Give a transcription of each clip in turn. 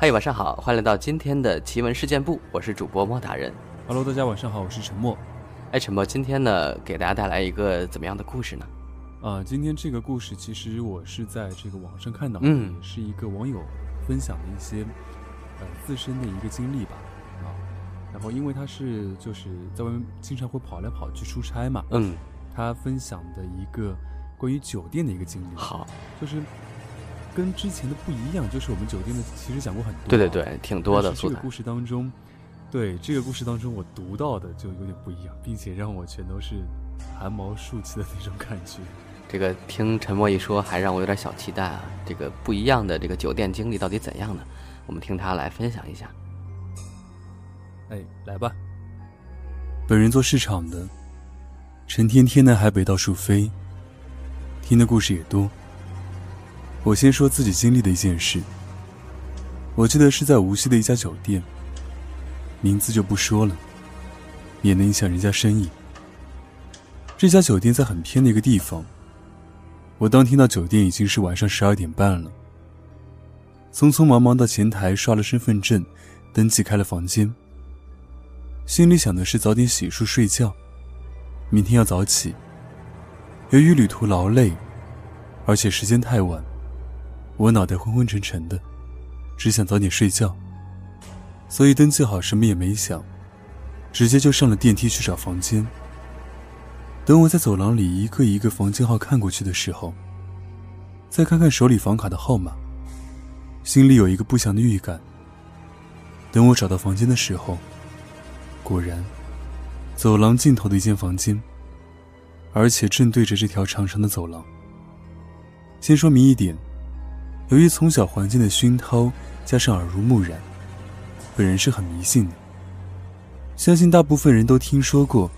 嗨，晚上好，欢迎来到今天的奇闻事件部，我是主播莫大人。Hello，大家晚上好，我是陈默。哎，陈默，今天呢，给大家带来一个怎么样的故事呢？啊，今天这个故事其实我是在这个网上看到的，嗯也是一个网友分享的一些呃自身的一个经历吧。啊，然后因为他是就是在外面经常会跑来跑去出差嘛，嗯，他分享的一个关于酒店的一个经历，好，就是跟之前的不一样，就是我们酒店的其实讲过很多、啊对对，对，挺多的这个故事当中，对这个故事当中我读到的就有点不一样，并且让我全都是汗毛竖起的那种感觉。这个听陈默一说，还让我有点小期待啊。这个不一样的这个酒店经历到底怎样呢？我们听他来分享一下。哎，来吧。本人做市场的，陈天天南海北到处飞，听的故事也多。我先说自己经历的一件事。我记得是在无锡的一家酒店，名字就不说了，免得影响人家生意。这家酒店在很偏的一个地方。我当听到酒店已经是晚上十二点半了，匆匆忙忙到前台刷了身份证，登记开了房间。心里想的是早点洗漱睡觉，明天要早起。由于旅途劳累，而且时间太晚，我脑袋昏昏沉沉的，只想早点睡觉。所以登记好什么也没想，直接就上了电梯去找房间。等我在走廊里一个一个房间号看过去的时候，再看看手里房卡的号码，心里有一个不祥的预感。等我找到房间的时候，果然，走廊尽头的一间房间，而且正对着这条长长的走廊。先说明一点，由于从小环境的熏陶加上耳濡目染，本人是很迷信的。相信大部分人都听说过，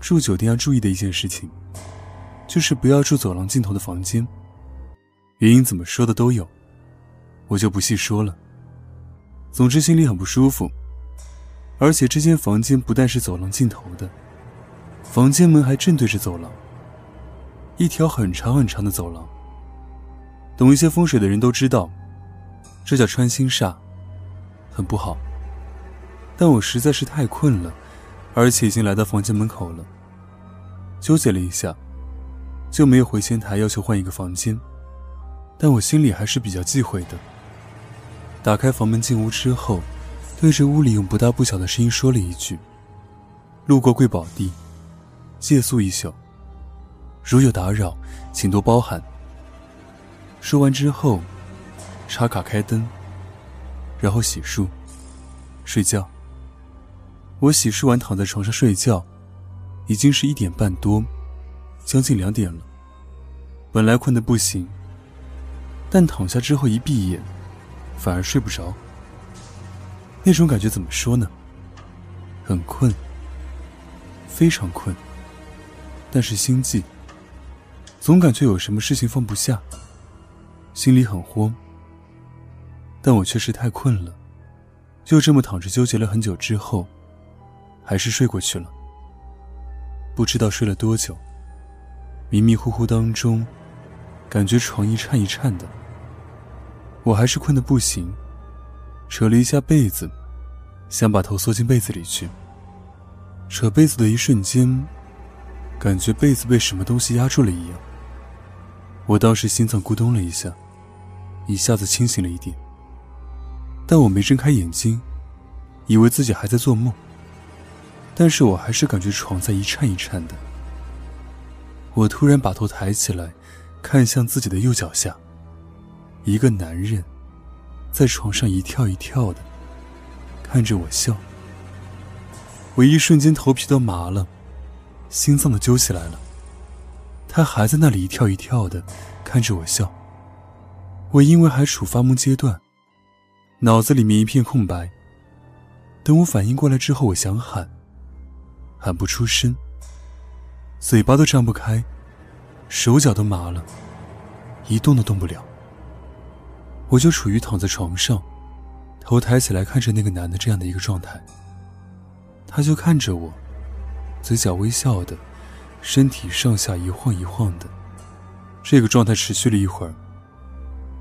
住酒店要注意的一件事情，就是不要住走廊尽头的房间。原因怎么说的都有，我就不细说了。总之心里很不舒服，而且这间房间不但是走廊尽头的，房间门还正对着走廊，一条很长很长的走廊。懂一些风水的人都知道，这叫穿心煞，很不好。但我实在是太困了，而且已经来到房间门口了，纠结了一下，就没有回前台要求换一个房间。但我心里还是比较忌讳的。打开房门进屋之后，对着屋里用不大不小的声音说了一句：“路过贵宝地，借宿一宿，如有打扰，请多包涵。”说完之后，插卡开灯，然后洗漱，睡觉。我洗漱完躺在床上睡觉，已经是一点半多，将近两点了。本来困得不行，但躺下之后一闭眼，反而睡不着。那种感觉怎么说呢？很困，非常困，但是心悸，总感觉有什么事情放不下，心里很慌。但我确实太困了，就这么躺着纠结了很久之后，还是睡过去了。不知道睡了多久，迷迷糊糊当中，感觉床一颤一颤的。我还是困得不行，扯了一下被子，想把头缩进被子里去。扯被子的一瞬间，感觉被子被什么东西压住了一样。我当时心脏咕咚了一下，一下子清醒了一点。但我没睁开眼睛，以为自己还在做梦。但是我还是感觉床在一颤一颤的。我突然把头抬起来，看向自己的右脚下。一个男人，在床上一跳一跳的，看着我笑。我一瞬间头皮都麻了，心脏都揪起来了。他还在那里一跳一跳的，看着我笑。我因为还处发梦阶段，脑子里面一片空白。等我反应过来之后，我想喊，喊不出声，嘴巴都张不开，手脚都麻了，一动都动不了。我就处于躺在床上，头抬起来看着那个男的这样的一个状态。他就看着我，嘴角微笑的，身体上下一晃一晃的。这个状态持续了一会儿，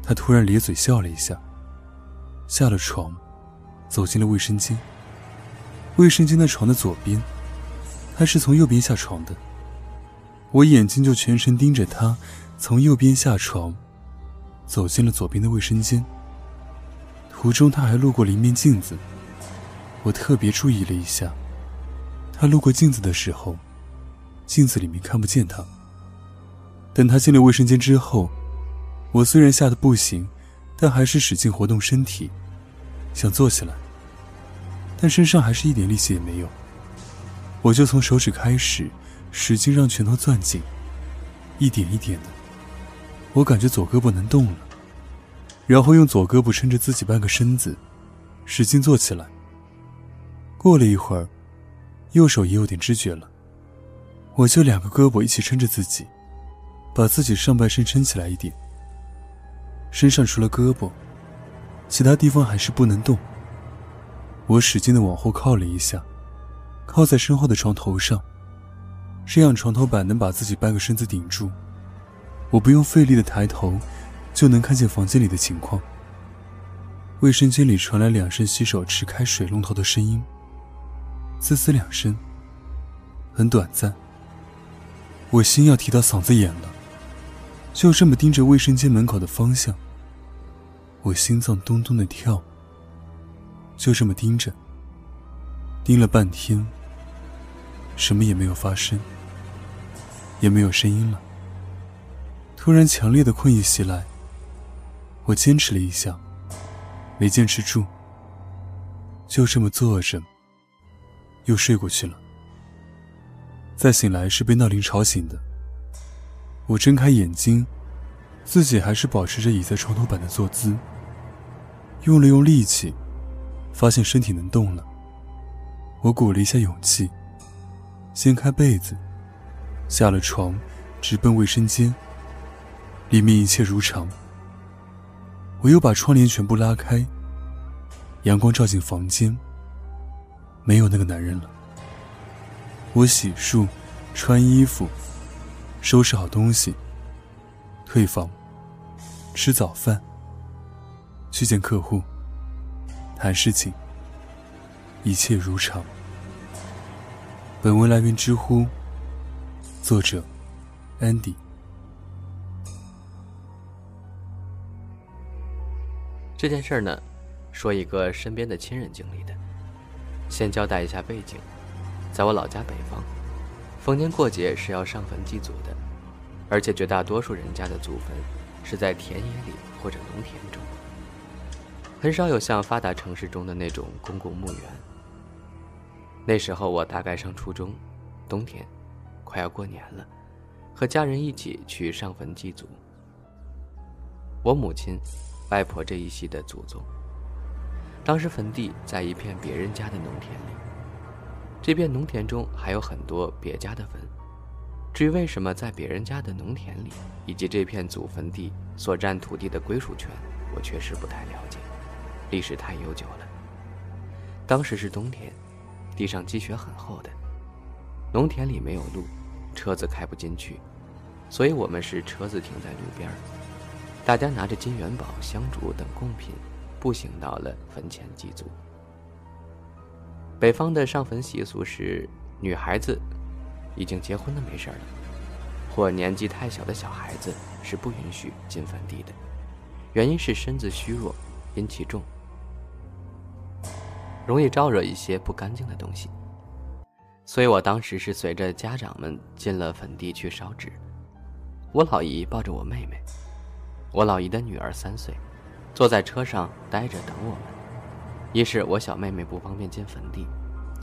他突然咧嘴笑了一下，下了床，走进了卫生间。卫生间在床的左边，他是从右边下床的。我眼睛就全程盯着他从右边下床，走进了左边的卫生间。途中他还路过了一面镜子，我特别注意了一下。他路过镜子的时候，镜子里面看不见他。等他进了卫生间之后，我虽然吓得不行，但还是使劲活动身体，想坐起来，但身上还是一点力气也没有。我就从手指开始，使劲让拳头攥紧，一点一点的，我感觉左胳膊能动了，然后用左胳膊撑着自己半个身子，使劲坐起来。过了一会儿。右手也有点知觉了，我就两个胳膊一起撑着自己，把自己上半身撑起来一点。身上除了胳膊，其他地方还是不能动。我使劲的往后靠了一下，靠在身后的床头上，这样床头板能把自己半个身子顶住。我不用费力的抬头，就能看见房间里的情况。卫生间里传来两声洗手池开水龙头的声音。滋滋两声，很短暂。我心要提到嗓子眼了，就这么盯着卫生间门口的方向。我心脏咚咚的跳，就这么盯着，盯了半天，什么也没有发生，也没有声音了。突然，强烈的困意袭来，我坚持了一下，没坚持住，就这么坐着。又睡过去了。再醒来是被闹铃吵醒的。我睁开眼睛，自己还是保持着倚在床头板的坐姿。用了用力气，发现身体能动了。我鼓了一下勇气，掀开被子，下了床，直奔卫生间。里面一切如常。我又把窗帘全部拉开，阳光照进房间。没有那个男人了。我洗漱、穿衣服、收拾好东西，退房，吃早饭，去见客户，谈事情，一切如常。本文来源知乎，作者：Andy。这件事儿呢，说一个身边的亲人经历的。先交代一下背景，在我老家北方，逢年过节是要上坟祭祖的，而且绝大多数人家的祖坟是在田野里或者农田中，很少有像发达城市中的那种公共墓园。那时候我大概上初中，冬天，快要过年了，和家人一起去上坟祭祖。我母亲、外婆这一系的祖宗。当时坟地在一片别人家的农田里，这片农田中还有很多别家的坟。至于为什么在别人家的农田里，以及这片祖坟地所占土地的归属权，我确实不太了解，历史太悠久了。当时是冬天，地上积雪很厚的，农田里没有路，车子开不进去，所以我们是车子停在路边大家拿着金元宝、香烛等贡品。步行到了坟前祭祖。北方的上坟习俗是，女孩子已经结婚的没事了，或年纪太小的小孩子是不允许进坟地的，原因是身子虚弱，阴气重，容易招惹一些不干净的东西。所以我当时是随着家长们进了坟地去烧纸，我老姨抱着我妹妹，我老姨的女儿三岁。坐在车上待着等我们，一是我小妹妹不方便进坟地，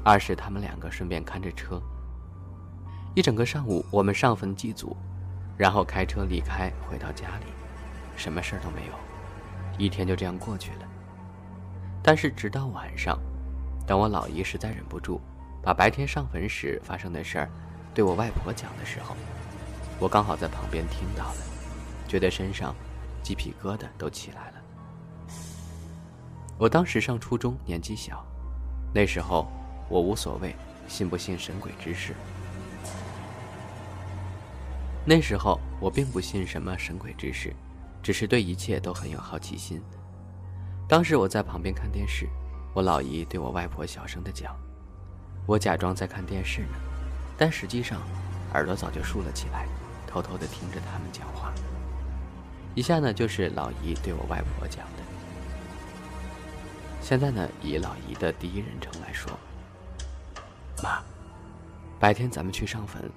二是他们两个顺便看着车。一整个上午，我们上坟祭祖，然后开车离开，回到家里，什么事儿都没有，一天就这样过去了。但是直到晚上，等我老姨实在忍不住，把白天上坟时发生的事儿对我外婆讲的时候，我刚好在旁边听到了，觉得身上鸡皮疙瘩都起来了。我当时上初中，年纪小，那时候我无所谓信不信神鬼之事。那时候我并不信什么神鬼之事，只是对一切都很有好奇心。当时我在旁边看电视，我老姨对我外婆小声的讲，我假装在看电视呢，但实际上耳朵早就竖了起来，偷偷的听着他们讲话。以下呢就是老姨对我外婆讲的。现在呢以老姨的第一人称来说，妈，白天咱们去上坟，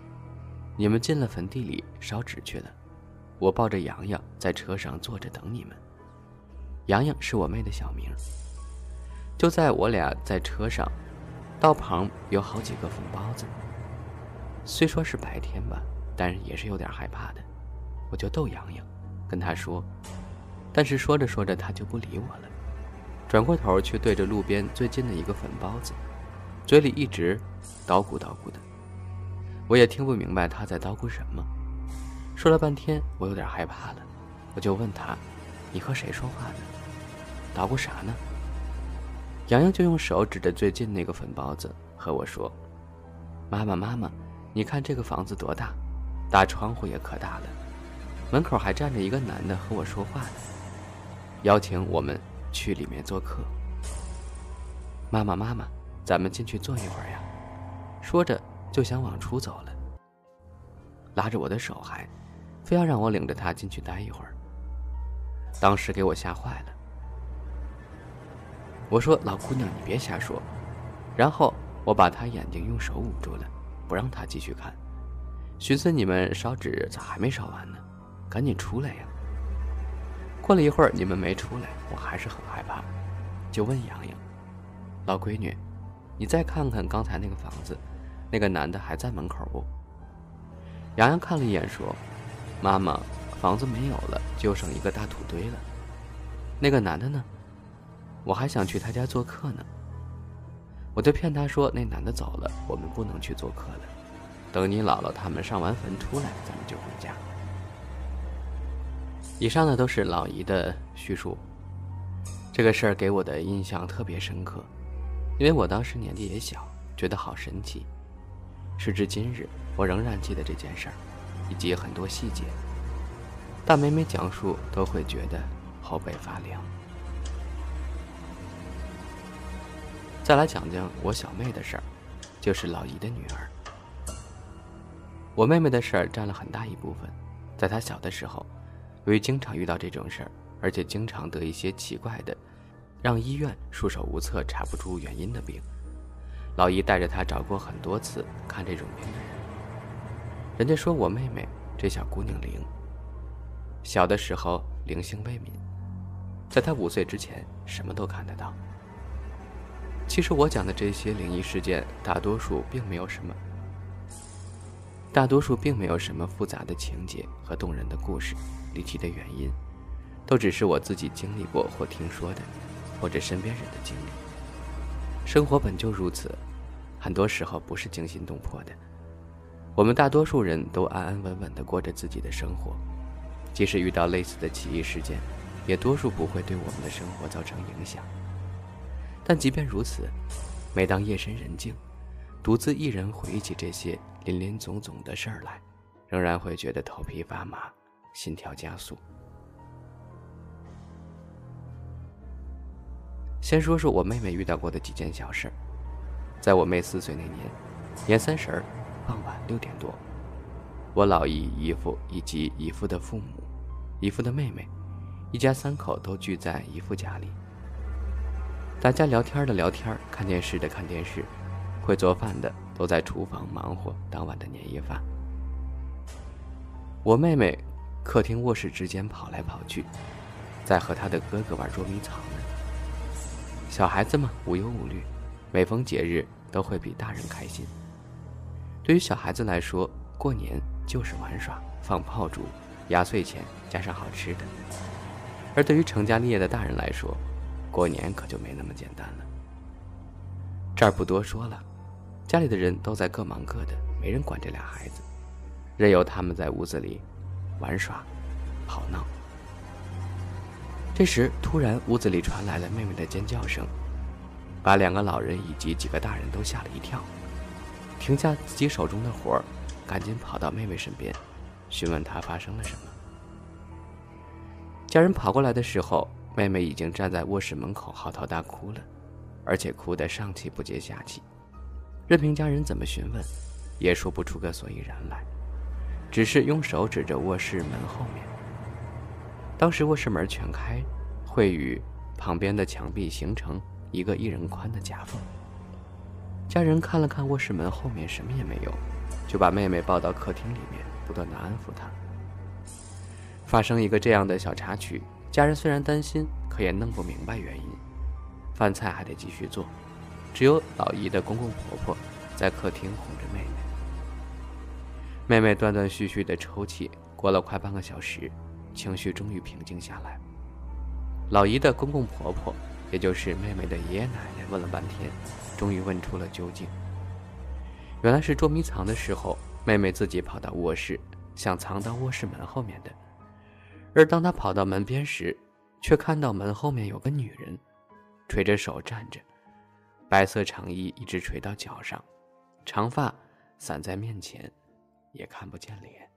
你们进了坟地里烧纸去了，我抱着洋洋在车上坐着等你们。洋洋是我妹的小名。就在我俩在车上，道旁有好几个坟包子。虽说是白天吧，但是也是有点害怕的。我就逗洋洋，跟他说，但是说着说着他就不理我了，转过头去对着路边最近的一个坟包子，嘴里一直叨咕叨咕的。我也听不明白他在叨咕什么。说了半天，我有点害怕了，我就问他：“你和谁说话呢？”捣鼓啥呢？洋洋就用手指着最近那个粉包子和我说：“妈妈，妈妈，你看这个房子多大，大窗户也可大了，门口还站着一个男的和我说话呢，邀请我们去里面做客。妈妈，妈妈，咱们进去坐一会儿呀。”说着就想往出走了，拉着我的手还，非要让我领着他进去待一会儿。当时给我吓坏了。我说：“老姑娘，你别瞎说。”然后我把她眼睛用手捂住了，不让她继续看。寻思你们烧纸咋还没烧完呢？赶紧出来呀！过了一会儿，你们没出来，我还是很害怕，就问杨洋：“老闺女，你再看看刚才那个房子，那个男的还在门口不？”洋洋看了一眼，说：“妈妈，房子没有了，就剩一个大土堆了。那个男的呢？”我还想去他家做客呢，我就骗他说那男的走了，我们不能去做客了。等你姥姥他们上完坟出来，咱。以上的都是老姨的叙述，这个事儿给我的印象特别深刻，因为我当时年纪也小，觉得好神奇。时至今日，我仍然记得这件事儿，以及很多细节，但每每讲述都会觉得后背发凉。再来讲讲我小妹的事儿，就是老姨的女儿。我妹妹的事儿占了很大一部分。在她小的时候，由于经常遇到这种事儿，而且经常得一些奇怪的，让医院束手无策、查不出原因的病，老姨带着他找过很多次看这种病的人。人家说我妹妹这小姑娘灵，小的时候灵性未泯，在她五岁之前什么都看得到。其实我讲的这些灵异事件，大多数并没有什么，大多数并没有什么复杂的情节和动人的故事，离奇的原因，都只是我自己经历过或听说的，或者身边人的经历。生活本就如此，很多时候不是惊心动魄的。我们大多数人都安安稳稳地过着自己的生活，即使遇到类似的奇异事件，也多数不会对我们的生活造成影响。但即便如此，每当夜深人静，独自一人回忆起这些林林总总的事儿来，仍然会觉得头皮发麻，心跳加速。先说说我妹妹遇到过的几件小事。在我妹四岁那年，年三十儿傍晚六点多，我老姨、姨父以及姨父的父母、姨父的妹妹，一家三口都聚在姨父家里。大家聊天的聊天，看电视的看电视，会做饭的都在厨房忙活当晚的年夜饭。我妹妹客厅卧室之间跑来跑去，在和她的哥哥玩捉迷藏呢。小孩子嘛，无忧无虑，每逢节日都会比大人开心。对于小孩子来说，过年就是玩耍、放炮竹、压岁钱加上好吃的；而对于成家立业的大人来说，过年可就没那么简单了。这儿不多说了，家里的人都在各忙各的，没人管这俩孩子，任由他们在屋子里玩耍、跑闹。这时，突然屋子里传来了妹妹的尖叫声，把两个老人以及几个大人都吓了一跳，停下自己手中的活儿，赶紧跑到妹妹身边，询问她发生了什么。家人跑过来的时候。妹妹已经站在卧室门口嚎啕大哭了，而且哭得上气不接下气，任凭家人怎么询问，也说不出个所以然来，只是用手指着卧室门后面。当时卧室门全开，会与旁边的墙壁形成一个一人宽的夹缝。家人看了看卧室门后面，什么也没有，就把妹妹抱到客厅里面，不断的安抚她。发生一个这样的小插曲，家人虽然担心，可也弄不明白原因。饭菜还得继续做，只有老姨的公公婆婆在客厅哄着妹妹。妹妹断断续续的抽泣，过了快半个小时，情绪终于平静下来。老姨的公公婆婆，也就是妹妹的爷爷奶奶，问了半天，终于问出了究竟。原来是捉迷藏的时候，妹妹自己跑到卧室，想藏到卧室门后面的。而当她跑到门边时，却看到门后面有个女人，垂着手站着，白色长衣一直垂到脚上，长发散在面前，也看不见脸。